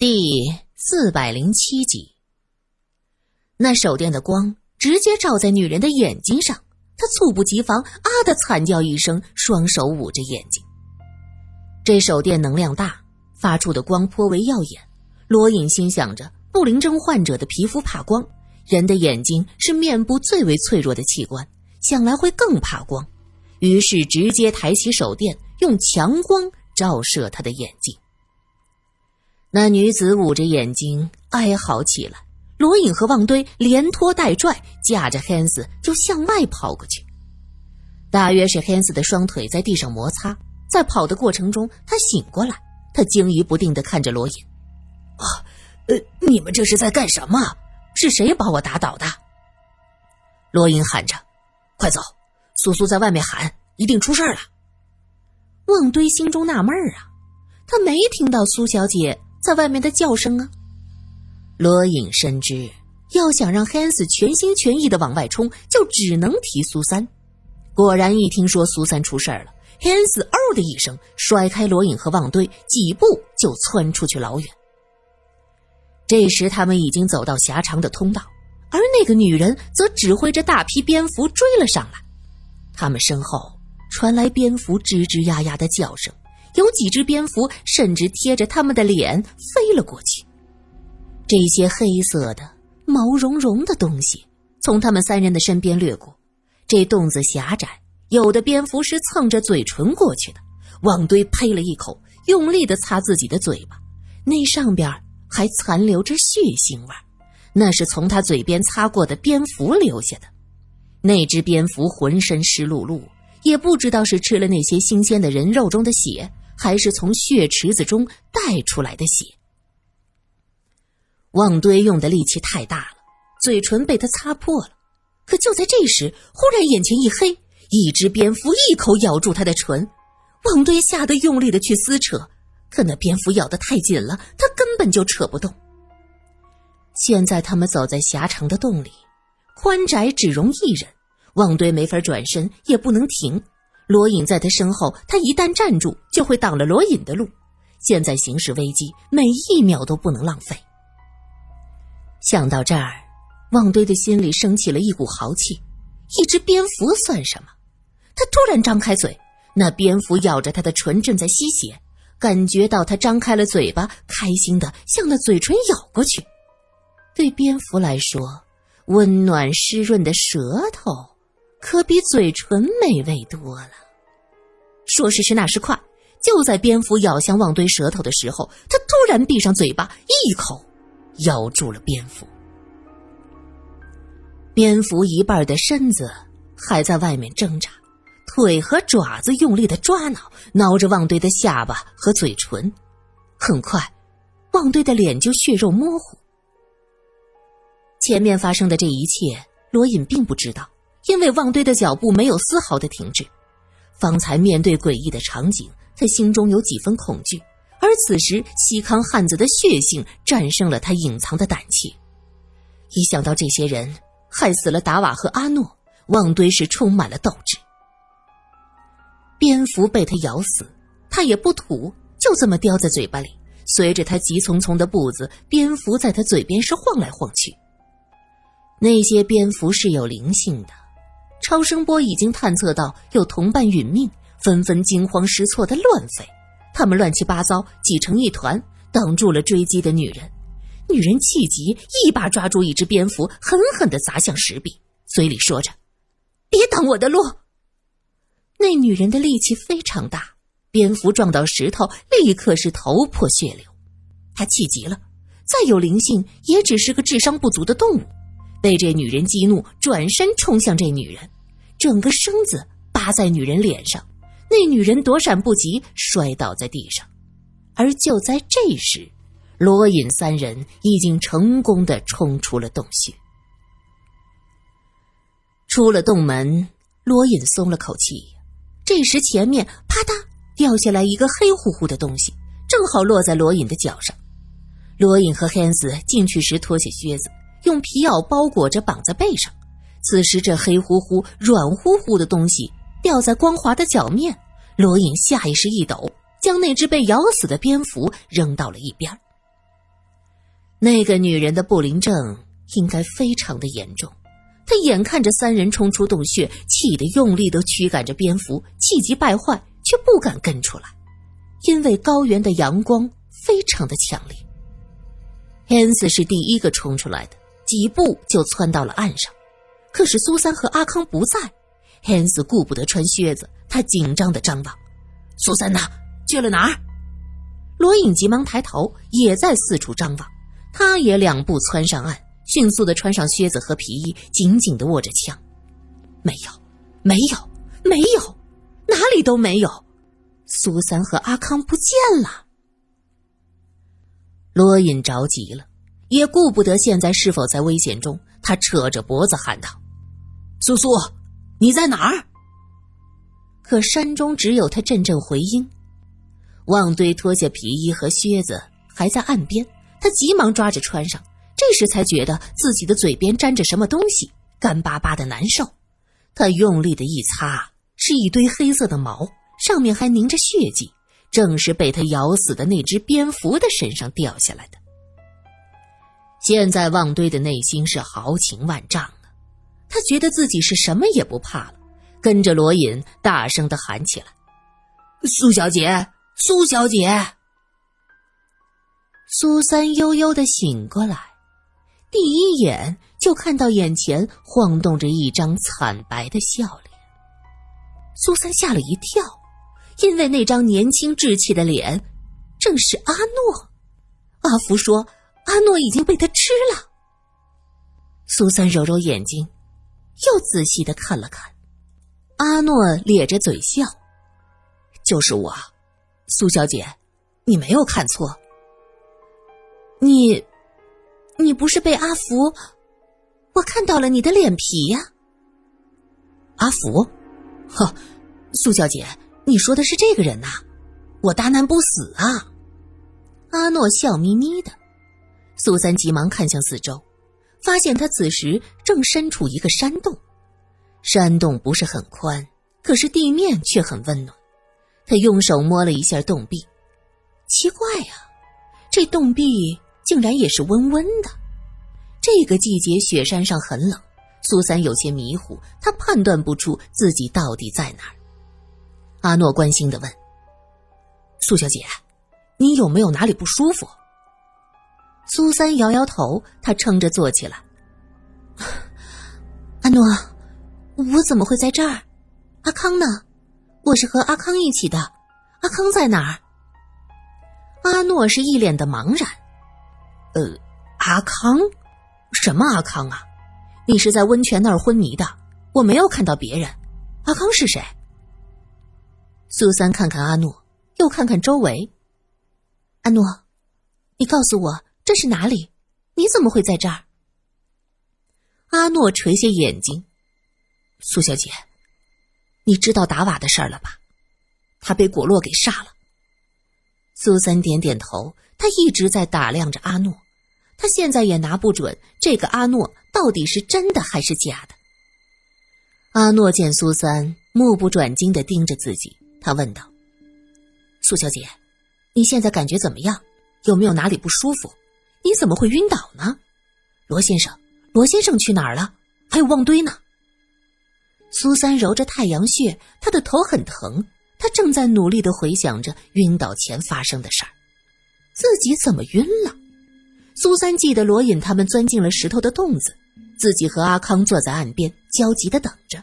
第四百零七集，那手电的光直接照在女人的眼睛上，她猝不及防，啊的惨叫一声，双手捂着眼睛。这手电能量大，发出的光颇为耀眼。罗隐心想着，不灵症患者的皮肤怕光，人的眼睛是面部最为脆弱的器官，想来会更怕光，于是直接抬起手电，用强光照射他的眼睛。那女子捂着眼睛哀嚎起来，罗隐和旺堆连拖带拽，架着 Hans 就向外跑过去。大约是 Hans 的双腿在地上摩擦，在跑的过程中，他醒过来，他惊疑不定地看着罗隐：“啊，呃，你们这是在干什么？是谁把我打倒的？”罗隐喊着：“快走！苏苏在外面喊，一定出事了。”旺堆心中纳闷啊，他没听到苏小姐。在外面的叫声啊！罗隐深知，要想让 Hans 全心全意的往外冲，就只能提苏三。果然，一听说苏三出事儿了，Hans 嗷的一声甩开罗隐和旺堆，几步就窜出去老远。这时，他们已经走到狭长的通道，而那个女人则指挥着大批蝙蝠追了上来。他们身后传来蝙蝠吱吱呀呀的叫声。有几只蝙蝠甚至贴着他们的脸飞了过去。这些黑色的、毛茸茸的东西从他们三人的身边掠过。这洞子狭窄，有的蝙蝠是蹭着嘴唇过去的。旺堆呸了一口，用力的擦自己的嘴巴，那上边还残留着血腥味那是从他嘴边擦过的蝙蝠留下的。那只蝙蝠浑身湿漉漉，也不知道是吃了那些新鲜的人肉中的血。还是从血池子中带出来的血。旺堆用的力气太大了，嘴唇被他擦破了。可就在这时，忽然眼前一黑，一只蝙蝠一口咬住他的唇。旺堆吓得用力的去撕扯，可那蝙蝠咬得太紧了，他根本就扯不动。现在他们走在狭长的洞里，宽窄只容一人，旺堆没法转身，也不能停。罗隐在他身后，他一旦站住，就会挡了罗隐的路。现在形势危机，每一秒都不能浪费。想到这儿，旺堆的心里升起了一股豪气。一只蝙蝠算什么？他突然张开嘴，那蝙蝠咬着他的唇，正在吸血。感觉到他张开了嘴巴，开心的向那嘴唇咬过去。对蝙蝠来说，温暖湿润的舌头。可比嘴唇美味多了。说时迟，那时快，就在蝙蝠咬向旺堆舌头的时候，他突然闭上嘴巴，一口咬住了蝙蝠。蝙蝠一半的身子还在外面挣扎，腿和爪子用力的抓挠，挠着旺堆的下巴和嘴唇。很快，旺堆的脸就血肉模糊。前面发生的这一切，罗隐并不知道。因为旺堆的脚步没有丝毫的停滞，方才面对诡异的场景，他心中有几分恐惧，而此时西康汉子的血性战胜了他隐藏的胆怯。一想到这些人害死了达瓦和阿诺，旺堆是充满了斗志。蝙蝠被他咬死，他也不吐，就这么叼在嘴巴里。随着他急匆匆的步子，蝙蝠在他嘴边是晃来晃去。那些蝙蝠是有灵性的。超声波已经探测到有同伴殒命，纷纷惊慌失措的乱飞，他们乱七八糟挤成一团，挡住了追击的女人。女人气急，一把抓住一只蝙蝠，狠狠地砸向石壁，嘴里说着：“别挡我的路。”那女人的力气非常大，蝙蝠撞到石头，立刻是头破血流。她气急了，再有灵性，也只是个智商不足的动物。被这女人激怒，转身冲向这女人，整个身子扒在女人脸上。那女人躲闪不及，摔倒在地上。而就在这时，罗隐三人已经成功的冲出了洞穴。出了洞门，罗隐松了口气。这时，前面啪嗒掉下来一个黑乎乎的东西，正好落在罗隐的脚上。罗隐和汉斯进去时脱下靴子。用皮袄包裹着，绑在背上。此时，这黑乎乎、软乎乎的东西掉在光滑的脚面，罗隐下意识一抖，将那只被咬死的蝙蝠扔到了一边。那个女人的不灵症应该非常的严重。他眼看着三人冲出洞穴，气得用力的驱赶着蝙蝠，气急败坏，却不敢跟出来，因为高原的阳光非常的强烈。henry 是第一个冲出来的，几步就窜到了岸上。可是苏三和阿康不在，henry 顾不得穿靴子，他紧张的张望：“苏三呢？去了哪儿？”罗隐急忙抬头，也在四处张望。他也两步窜上岸。迅速的穿上靴子和皮衣，紧紧的握着枪。没有，没有，没有，哪里都没有。苏三和阿康不见了。罗隐着急了，也顾不得现在是否在危险中，他扯着脖子喊道：“苏苏，你在哪儿？”可山中只有他阵阵回音。旺堆脱下皮衣和靴子，还在岸边，他急忙抓着穿上。这时才觉得自己的嘴边沾着什么东西，干巴巴的难受。他用力的一擦，是一堆黑色的毛，上面还凝着血迹，正是被他咬死的那只蝙蝠的身上掉下来的。现在旺堆的内心是豪情万丈啊，他觉得自己是什么也不怕了，跟着罗隐大声的喊起来：“苏小姐，苏小姐！”苏三悠悠的醒过来。第一眼就看到眼前晃动着一张惨白的笑脸，苏三吓了一跳，因为那张年轻稚气的脸正是阿诺。阿福说：“阿诺已经被他吃了。”苏三揉揉眼睛，又仔细的看了看，阿诺咧着嘴笑：“就是我，苏小姐，你没有看错，你。”你不是被阿福？我看到了你的脸皮呀，阿福，呵，苏小姐，你说的是这个人呐？我大难不死啊！阿诺笑眯眯的。苏三急忙看向四周，发现他此时正身处一个山洞，山洞不是很宽，可是地面却很温暖。他用手摸了一下洞壁，奇怪呀，这洞壁。竟然也是温温的。这个季节雪山上很冷，苏三有些迷糊，他判断不出自己到底在哪儿。阿诺关心的问：“苏小姐，你有没有哪里不舒服？”苏三摇摇头，他撑着坐起来。阿诺，我怎么会在这儿？阿康呢？我是和阿康一起的，阿康在哪儿？阿诺是一脸的茫然。呃，阿康，什么阿康啊？你是在温泉那儿昏迷的，我没有看到别人。阿康是谁？苏三看看阿诺，又看看周围。阿诺，你告诉我这是哪里？你怎么会在这儿？阿诺垂下眼睛。苏小姐，你知道达瓦的事儿了吧？他被果洛给杀了。苏三点点头。他一直在打量着阿诺，他现在也拿不准这个阿诺到底是真的还是假的。阿诺见苏三目不转睛的盯着自己，他问道：“苏小姐，你现在感觉怎么样？有没有哪里不舒服？你怎么会晕倒呢？罗先生，罗先生去哪儿了？还有旺堆呢？”苏三揉着太阳穴，他的头很疼，他正在努力的回想着晕倒前发生的事儿。自己怎么晕了？苏三记得罗隐他们钻进了石头的洞子，自己和阿康坐在岸边焦急的等着。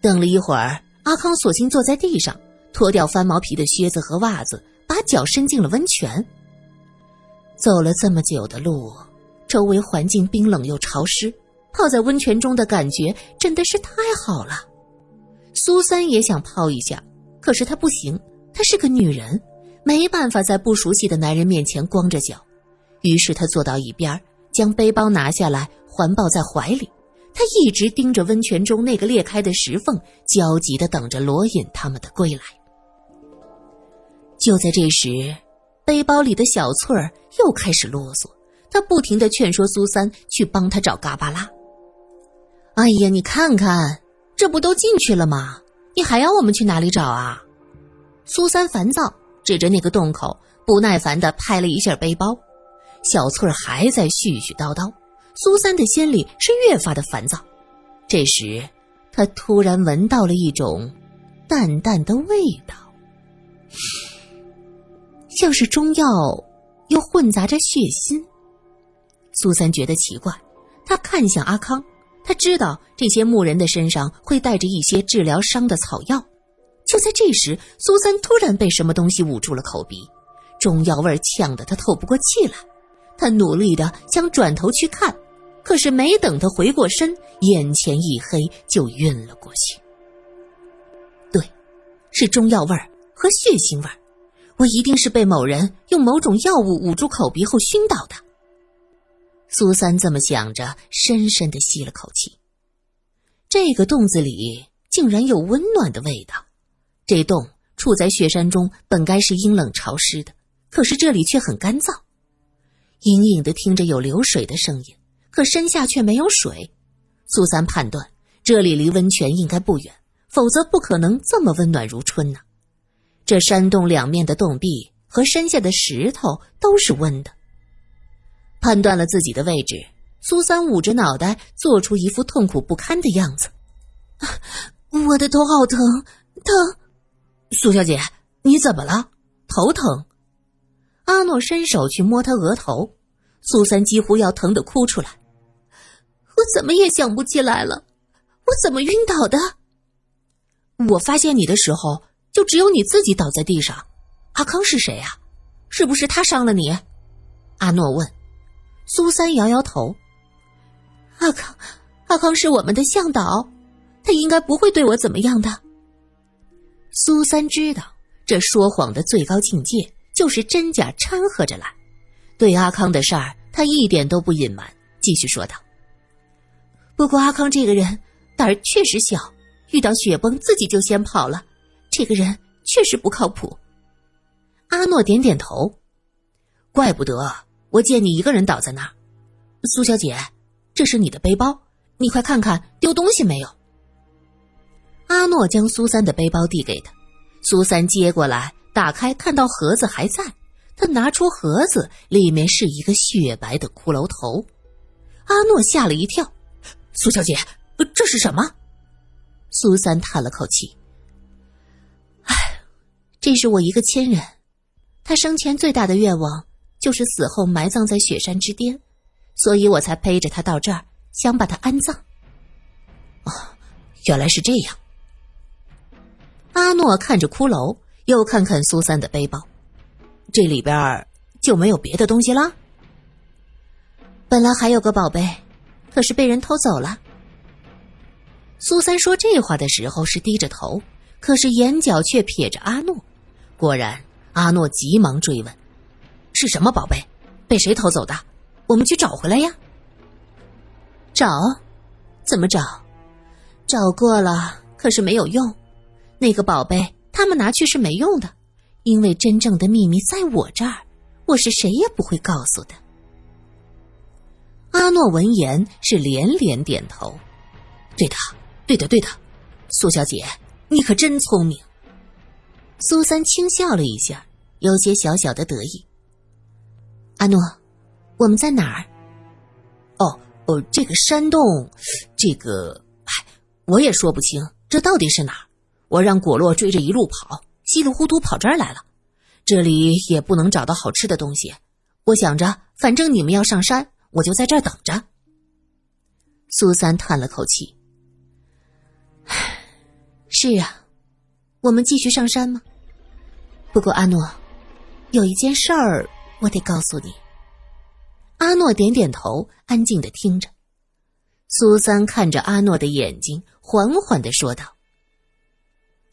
等了一会儿，阿康索性坐在地上，脱掉翻毛皮的靴子和袜子，把脚伸进了温泉。走了这么久的路，周围环境冰冷又潮湿，泡在温泉中的感觉真的是太好了。苏三也想泡一下，可是她不行，她是个女人。没办法在不熟悉的男人面前光着脚，于是他坐到一边，将背包拿下来环抱在怀里。他一直盯着温泉中那个裂开的石缝，焦急地等着罗隐他们的归来。就在这时，背包里的小翠儿又开始啰嗦，她不停地劝说苏三去帮他找嘎巴拉。哎呀，你看看，这不都进去了吗？你还要我们去哪里找啊？苏三烦躁。指着那个洞口，不耐烦地拍了一下背包。小翠儿还在絮絮叨叨，苏三的心里是越发的烦躁。这时，他突然闻到了一种淡淡的味道，像是中药，又混杂着血腥。苏三觉得奇怪，他看向阿康，他知道这些牧人的身上会带着一些治疗伤的草药。就在这时，苏三突然被什么东西捂住了口鼻，中药味呛得他透不过气来。他努力的想转头去看，可是没等他回过身，眼前一黑，就晕了过去。对，是中药味儿和血腥味儿，我一定是被某人用某种药物捂住口鼻后熏倒的。苏三这么想着，深深的吸了口气。这个洞子里竟然有温暖的味道。这洞处在雪山中，本该是阴冷潮湿的，可是这里却很干燥。隐隐的听着有流水的声音，可身下却没有水。苏三判断这里离温泉应该不远，否则不可能这么温暖如春呢。这山洞两面的洞壁和山下的石头都是温的。判断了自己的位置，苏三捂着脑袋，做出一副痛苦不堪的样子。我的头好疼，疼！苏小姐，你怎么了？头疼？阿诺伸手去摸他额头，苏三几乎要疼得哭出来。我怎么也想不起来了，我怎么晕倒的？我发现你的时候，就只有你自己倒在地上。阿康是谁呀？是不是他伤了你？阿诺问。苏三摇摇头。阿康，阿康是我们的向导，他应该不会对我怎么样的。苏三知道，这说谎的最高境界。就是真假掺和着来，对阿康的事儿，他一点都不隐瞒，继续说道：“不过阿康这个人胆儿确实小，遇到雪崩自己就先跑了，这个人确实不靠谱。”阿诺点点头，怪不得我见你一个人倒在那儿。苏小姐，这是你的背包，你快看看丢东西没有。阿诺将苏三的背包递给他，苏三接过来。打开，看到盒子还在。他拿出盒子，里面是一个雪白的骷髅头。阿诺吓了一跳：“苏小姐，这是什么？”苏三叹了口气：“，这是我一个亲人，他生前最大的愿望就是死后埋葬在雪山之巅，所以我才背着他到这儿，想把他安葬。”哦，原来是这样。阿诺看着骷髅。又看看苏三的背包，这里边就没有别的东西了。本来还有个宝贝，可是被人偷走了。苏三说这话的时候是低着头，可是眼角却瞥着阿诺。果然，阿诺急忙追问：“是什么宝贝？被谁偷走的？我们去找回来呀！”找？怎么找？找过了，可是没有用。那个宝贝。他们拿去是没用的，因为真正的秘密在我这儿，我是谁也不会告诉的。阿诺闻言是连连点头：“对的，对的，对的，苏小姐，你可真聪明。”苏三轻笑了一下，有些小小的得意。阿诺，我们在哪儿？哦哦，这个山洞，这个，哎，我也说不清，这到底是哪儿。我让果洛追着一路跑，稀里糊涂跑这儿来了。这里也不能找到好吃的东西。我想着，反正你们要上山，我就在这儿等着。苏三叹了口气：“唉，是啊，我们继续上山吗？不过阿诺，有一件事儿我得告诉你。”阿诺点点头，安静的听着。苏三看着阿诺的眼睛，缓缓的说道。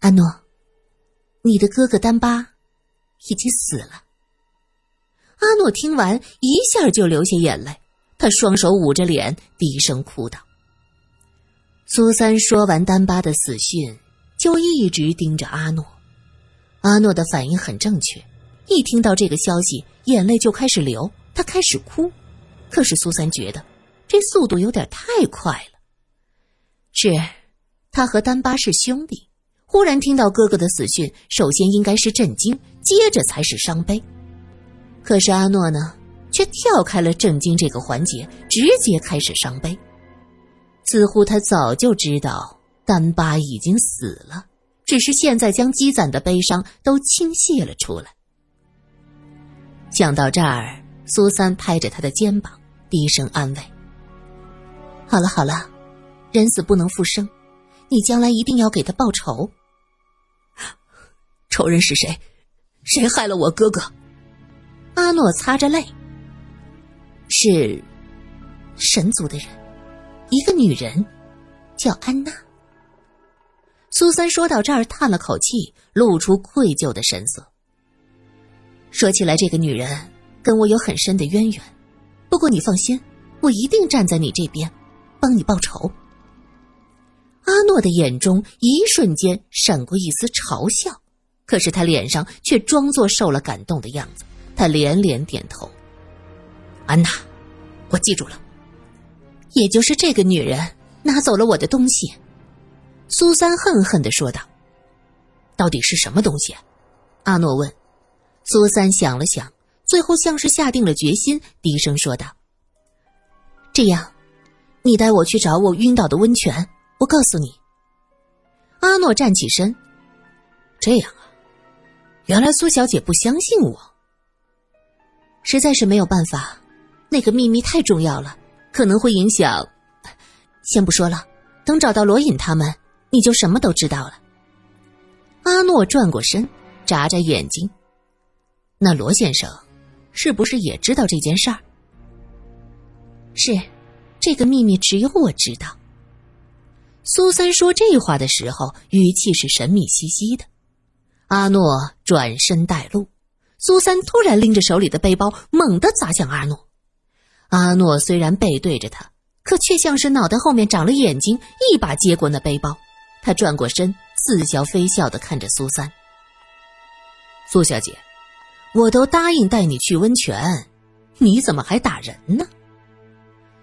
阿诺，你的哥哥丹巴已经死了。阿诺听完，一下就流下眼泪，他双手捂着脸，低声哭道。苏三说完丹巴的死讯，就一直盯着阿诺。阿诺的反应很正确，一听到这个消息，眼泪就开始流，他开始哭。可是苏三觉得这速度有点太快了。是，他和丹巴是兄弟。忽然听到哥哥的死讯，首先应该是震惊，接着才是伤悲。可是阿诺呢，却跳开了震惊这个环节，直接开始伤悲。似乎他早就知道丹巴已经死了，只是现在将积攒的悲伤都倾泻了出来。想到这儿，苏三拍着他的肩膀，低声安慰：“好了好了，人死不能复生，你将来一定要给他报仇。仇人是谁？谁害了我哥哥？”阿诺擦着泪：“是神族的人，一个女人，叫安娜。”苏三说到这儿，叹了口气，露出愧疚的神色。说起来，这个女人跟我有很深的渊源。不过你放心，我一定站在你这边，帮你报仇。阿诺的眼中一瞬间闪过一丝嘲笑，可是他脸上却装作受了感动的样子。他连连点头。安娜，我记住了。也就是这个女人拿走了我的东西。苏三恨恨的说道：“到底是什么东西？”阿诺问。苏三想了想，最后像是下定了决心，低声说道：“这样，你带我去找我晕倒的温泉。我告诉你。”阿诺站起身：“这样啊，原来苏小姐不相信我。实在是没有办法，那个秘密太重要了，可能会影响……先不说了，等找到罗隐他们，你就什么都知道了。”阿诺转过身，眨眨眼睛。那罗先生，是不是也知道这件事儿？是，这个秘密只有我知道。苏三说这话的时候，语气是神秘兮兮的。阿诺转身带路，苏三突然拎着手里的背包，猛地砸向阿诺。阿诺虽然背对着他，可却像是脑袋后面长了眼睛，一把接过那背包。他转过身，似笑非笑的看着苏三。苏小姐。我都答应带你去温泉，你怎么还打人呢？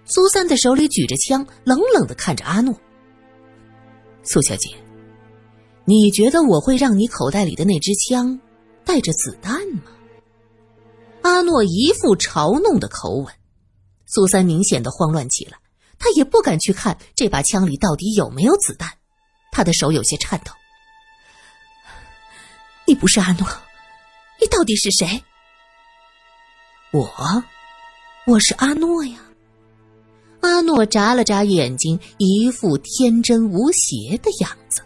苏三的手里举着枪，冷冷的看着阿诺。苏小姐，你觉得我会让你口袋里的那支枪带着子弹吗？阿诺一副嘲弄的口吻，苏三明显的慌乱起来，他也不敢去看这把枪里到底有没有子弹，他的手有些颤抖。你不是阿诺。你到底是谁？我，我是阿诺呀。阿诺眨了眨眼睛，一副天真无邪的样子。